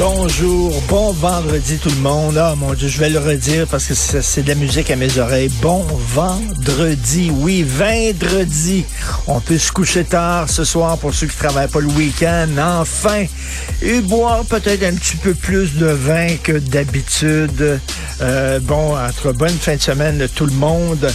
Bonjour, bon vendredi tout le monde. Ah mon Dieu, je vais le redire parce que c'est de la musique à mes oreilles. Bon vendredi, oui, vendredi. On peut se coucher tard ce soir pour ceux qui travaillent pas le week-end. Enfin, et boire peut-être un petit peu plus de vin que d'habitude. Euh, bon, entre bonne fin de semaine tout le monde.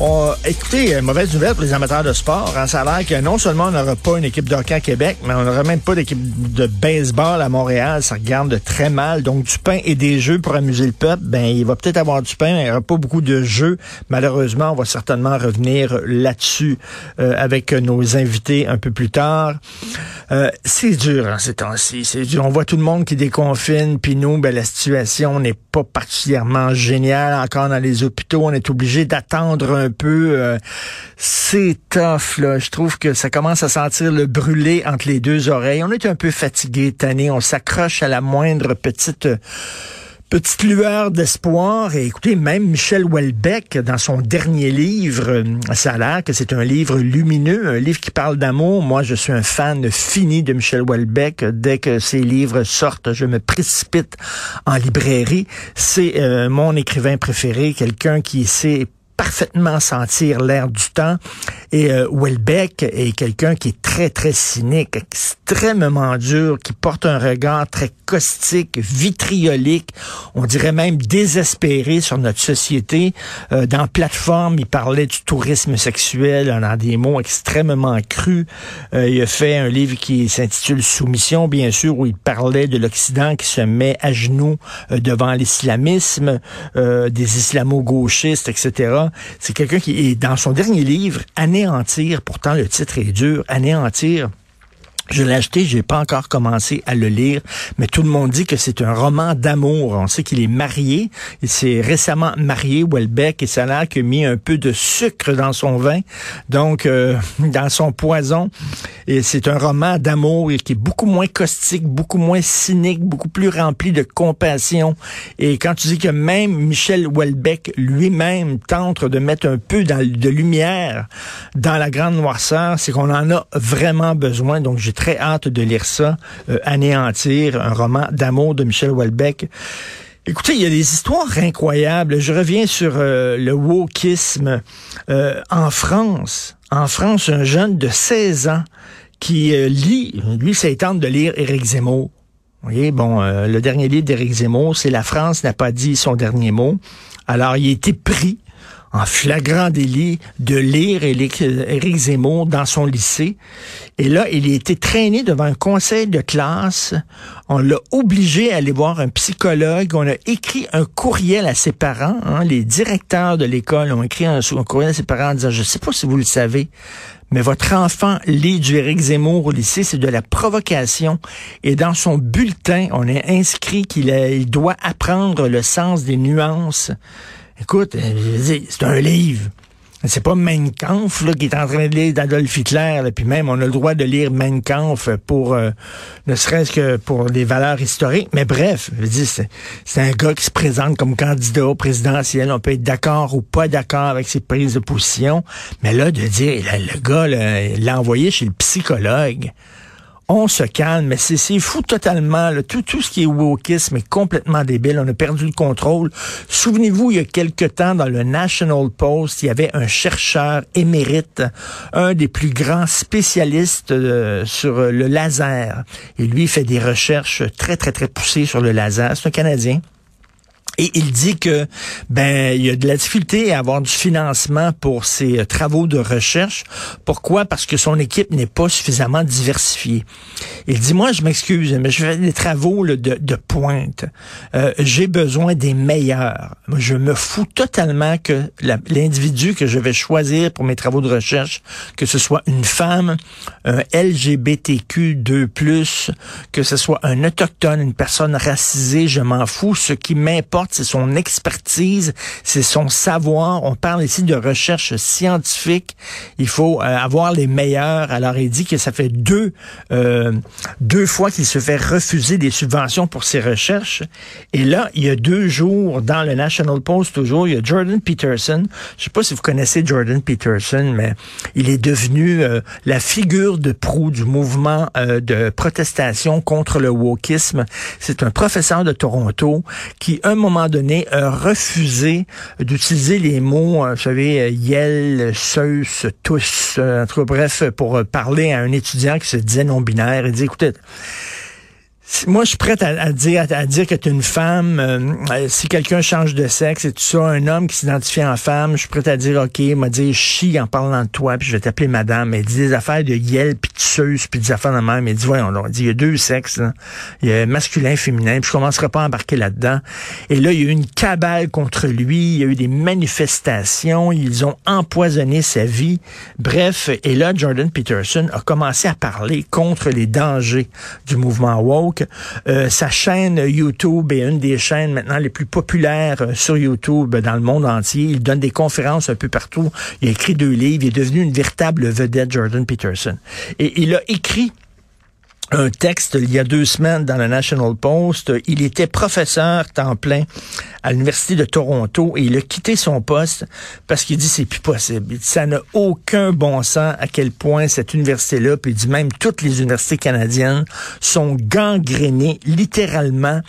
On- écoutez, euh, mauvaise nouvelle pour les amateurs de sport. hein. Ça que non seulement on n'aura pas une équipe de hockey à Québec, mais on n'aura même pas d'équipe de baseball à Montréal. Ça regarde de très mal. Donc, du pain et des jeux pour amuser le peuple. Ben, il va peut-être avoir du pain, mais il n'y aura pas beaucoup de jeux. Malheureusement, on va certainement revenir là-dessus euh, avec nos invités un peu plus tard. Euh, c'est dur hein, ces temps-ci. C'est dur. On voit tout le monde qui déconfine, puis nous, ben, la situation n'est pas particulièrement géniale. Encore dans les hôpitaux, on est obligé d'attendre un peu. euh, c'est tough, là. Je trouve que ça commence à sentir le brûlé entre les deux oreilles. On est un peu fatigué, tanné. On s'accroche à la moindre petite... Petite lueur d'espoir. Et écoutez, même Michel Houellebecq, dans son dernier livre, euh, ça a l'air que c'est un livre lumineux, un livre qui parle d'amour. Moi, je suis un fan fini de Michel Houellebecq. Dès que ses livres sortent, je me précipite en librairie. C'est euh, mon écrivain préféré, quelqu'un qui sait parfaitement sentir l'air du temps. Et euh, Houellebecq est quelqu'un qui est très, très cynique, extrêmement dur, qui porte un regard très caustique, vitriolique, on dirait même désespéré sur notre société. Euh, dans Plateforme, il parlait du tourisme sexuel dans des mots extrêmement crus. Euh, il a fait un livre qui s'intitule Soumission, bien sûr, où il parlait de l'Occident qui se met à genoux euh, devant l'islamisme, euh, des islamo-gauchistes, etc. C'est quelqu'un qui est dans son dernier livre, Anéantir, pourtant le titre est dur, Anéantir. Je l'ai acheté, j'ai pas encore commencé à le lire, mais tout le monde dit que c'est un roman d'amour. On sait qu'il est marié, il s'est récemment marié, Welbeck, et ça a l'air qu'il a mis un peu de sucre dans son vin, donc euh, dans son poison. Et c'est un roman d'amour qui est beaucoup moins caustique, beaucoup moins cynique, beaucoup plus rempli de compassion. Et quand tu dis que même Michel Houellebecq lui-même tente de mettre un peu de lumière dans la grande noirceur, c'est qu'on en a vraiment besoin. Donc j'ai très hâte de lire ça, euh, Anéantir, un roman d'amour de Michel Houellebecq. Écoutez, il y a des histoires incroyables. Je reviens sur euh, le wokisme. Euh, en France, en France, un jeune de 16 ans qui lit, lui, ça tente de lire Éric Zemmour. Voyez, bon, le dernier livre d'Éric Zemmour, c'est La France n'a pas dit son dernier mot. Alors, il a été pris en flagrant délit de lire Éric Zemmour dans son lycée. Et là, il a été traîné devant un conseil de classe. On l'a obligé à aller voir un psychologue. On a écrit un courriel à ses parents. hein. Les directeurs de l'école ont écrit un, courriel à ses parents en disant, je sais pas si vous le savez, mais votre enfant lit du Éric Zemmour au lycée, c'est de la provocation. Et dans son bulletin, on a inscrit qu'il doit apprendre le sens des nuances. Écoute, euh, c'est un livre. C'est pas Mein Kampf là, qui est en train de lire d'Adolf Hitler, là, puis même on a le droit de lire Mein Kampf pour euh, ne serait-ce que pour des valeurs historiques. Mais bref, c'est, un gars qui se présente comme candidat au présidentiel. On peut être d'accord ou pas d'accord avec ses prises de position, mais là de dire le gars l'a envoyé chez le psychologue. On se calme, mais c'est fou totalement. là. Tout, tout ce qui est wokisme est complètement débile. On a perdu le contrôle. Souvenez-vous, il y a quelque temps, dans le National Post, il y avait un chercheur émérite, un des plus grands spécialistes euh, sur euh, le laser. Et lui, fait des recherches très, très, très poussées sur le laser. C'est un Canadien. Et il dit que ben il y a de la difficulté à avoir du financement pour ses euh, travaux de recherche. Pourquoi? Parce que son équipe n'est pas suffisamment diversifiée. Il dit, moi, je m'excuse, mais je fais des travaux de, de, pointe. Euh, j'ai besoin des meilleurs. Je me fous totalement que l'individu que je vais choisir pour mes travaux de recherche, que ce soit une femme, un LGBTQ2+, que ce soit un autochtone, une personne racisée, je m'en fous. Ce qui m'importe, c'est son expertise, c'est son savoir. On parle ici de recherche scientifique. Il faut euh, avoir les meilleurs. Alors, il dit que ça fait deux, euh, deux fois qu'il se fait refuser des subventions pour ses recherches. Et là, il y a deux jours, dans le National Post, toujours, il y a Jordan Peterson. Je sais pas si vous connaissez Jordan Peterson, mais il est devenu euh, la figure de proue du mouvement euh, de protestation contre le wokisme. C'est un professeur de Toronto qui, un moment donné, a refusé d'utiliser les mots, vous savez, Yel, Zeus, tous, en tout bref, pour parler à un étudiant qui se disait non-binaire. Il dit, écoutez, moi, je suis prête à, dire à, dire que tu es une femme. Euh, euh, si quelqu'un change de sexe et tout ça, un homme qui s'identifie en femme, je suis prête à dire, OK, m'a dit chie en parlant de toi, puis je vais t'appeler madame. Elle dit des affaires de yel, puis de seuse, puis des affaires de même. Elle dit, voyons, on dit, il y a deux sexes. Il y a masculin, féminin, puis je commencerai pas à embarquer là-dedans. Et là, il y a eu une cabale contre lui, il y a eu des manifestations, ils ont empoisonné sa vie. Bref, et là, Jordan Peterson a commencé à parler contre les dangers du mouvement woke euh, sa chaîne YouTube est une des chaînes maintenant les plus populaires euh, sur YouTube dans le monde entier. Il donne des conférences un peu partout. Il a écrit deux livres. Il est devenu une véritable vedette, Jordan Peterson. Et il a écrit un texte il y a deux semaines dans le National Post. Il était professeur temps plein à l'Université de Toronto et il a quitté son poste parce qu'il dit c'est plus possible. ça n'a aucun bon sens à quel point cette université-là, puis dit même toutes les universités canadiennes sont gangrénées littéralement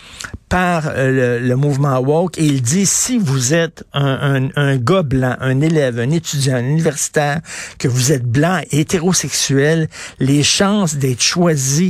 par euh, le, mouvement woke et il dit si vous êtes un, un, un, gars blanc, un élève, un étudiant, un universitaire, que vous êtes blanc, hétérosexuel, les chances d'être choisi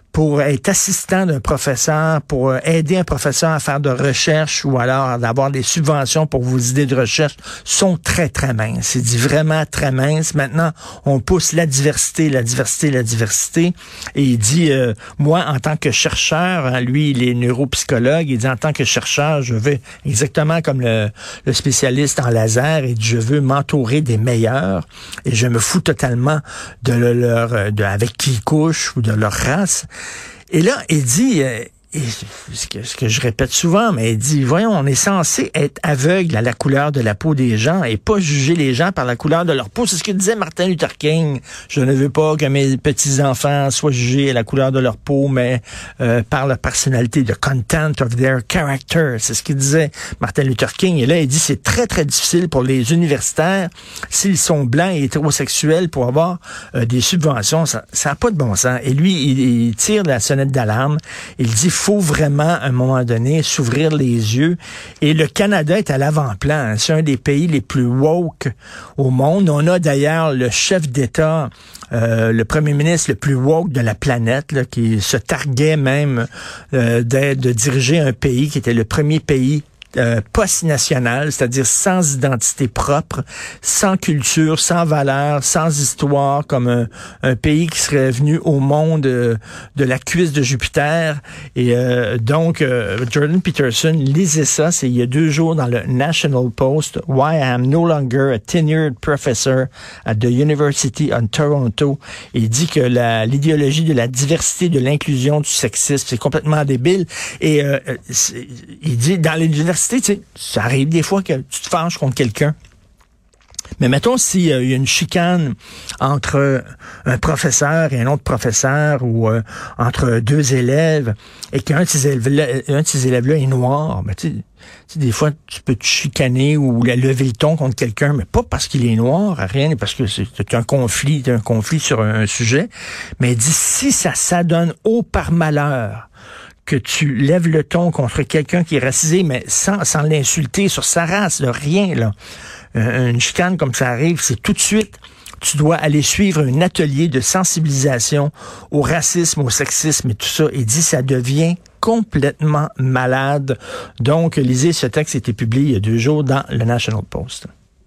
pour être assistant d'un professeur, pour euh, aider un professeur à faire de recherche ou alors d'avoir des subventions pour vos idées de recherche sont très, très minces. C'est dit vraiment très mince. Maintenant, on pousse la diversité, la diversité, la diversité. Et il dit, euh, moi, en tant que chercheur, hein, lui, il est neuropsychologue, il dit, en tant que chercheur, je veux, exactement comme le, spécialiste en laser, et je veux m'entourer des meilleurs et je me fous totalement de leur, de, avec qui ils couchent ou de leur race. Et là, il dit, euh, ce, que, ce que je répète souvent, mais il dit, voyons, on est censé être aveugle à la couleur de la peau des gens et pas juger les gens par la couleur de leur peau. C'est ce que disait Martin Luther King. Je ne veux pas que mes petits-enfants soient jugés à la couleur de leur peau, mais euh, par leur personnalité, the content of their character. C'est ce qu'il disait Martin Luther King. Et là, il dit, c'est très, très difficile pour les universitaires, s'ils sont blancs et hétérosexuels, pour avoir euh, des subventions. Ça n'a pas de bon sens. Et lui, il, il tire la sonnette d'alarme. Il dit, faut vraiment, à un moment donné, s'ouvrir les yeux. Et le Canada est à l'avant-plan. C'est un des pays les plus woke au monde. On a d'ailleurs le chef d'État, euh, le premier ministre le plus woke de la planète, qui se targuait même euh, de diriger un pays qui était le premier pays euh, post-national, c'est-à-dire sans identité propre, sans culture, sans valeur, sans histoire, comme un, pays qui serait venu au monde euh, de la cuisse de Jupiter. Et euh, donc, Jordan Peterson, lisez ça, c'est il y a deux jours dans le National Post, Why I am no longer a tenured professor at the University of Toronto. il dit que l'idéologie de la diversité, de l'inclusion, du sexisme, c'est complètement débile. Et il dit, dans l'université, ça arrive des fois que tu te fâches contre quelqu'un. Mais mettons s'il euh, y a une chicane entre un professeur et un autre professeur ou euh, entre deux élèves et qu'un de ces élèves-là est noir, ben, tu sais, des fois, tu peux te chicaner ou lever le ton contre quelqu'un, mais pas parce qu'il est noir, rien, parce que c'est un conflit, un conflit sur un, sujet. Mais dit, si ça s'adonne au par malheur que tu lèves le ton contre quelqu'un qui est racisé, mais sans, l'insulter sur sa race, rien, là. Euh, une chicane comme ça arrive, c'est tout de suite tu dois aller suivre un atelier de sensibilisation au racisme, au sexisme et tout ça. Et dit, ça devient complètement malade. Donc, lisez ce texte, a été publié il y a deux jours dans le National Post.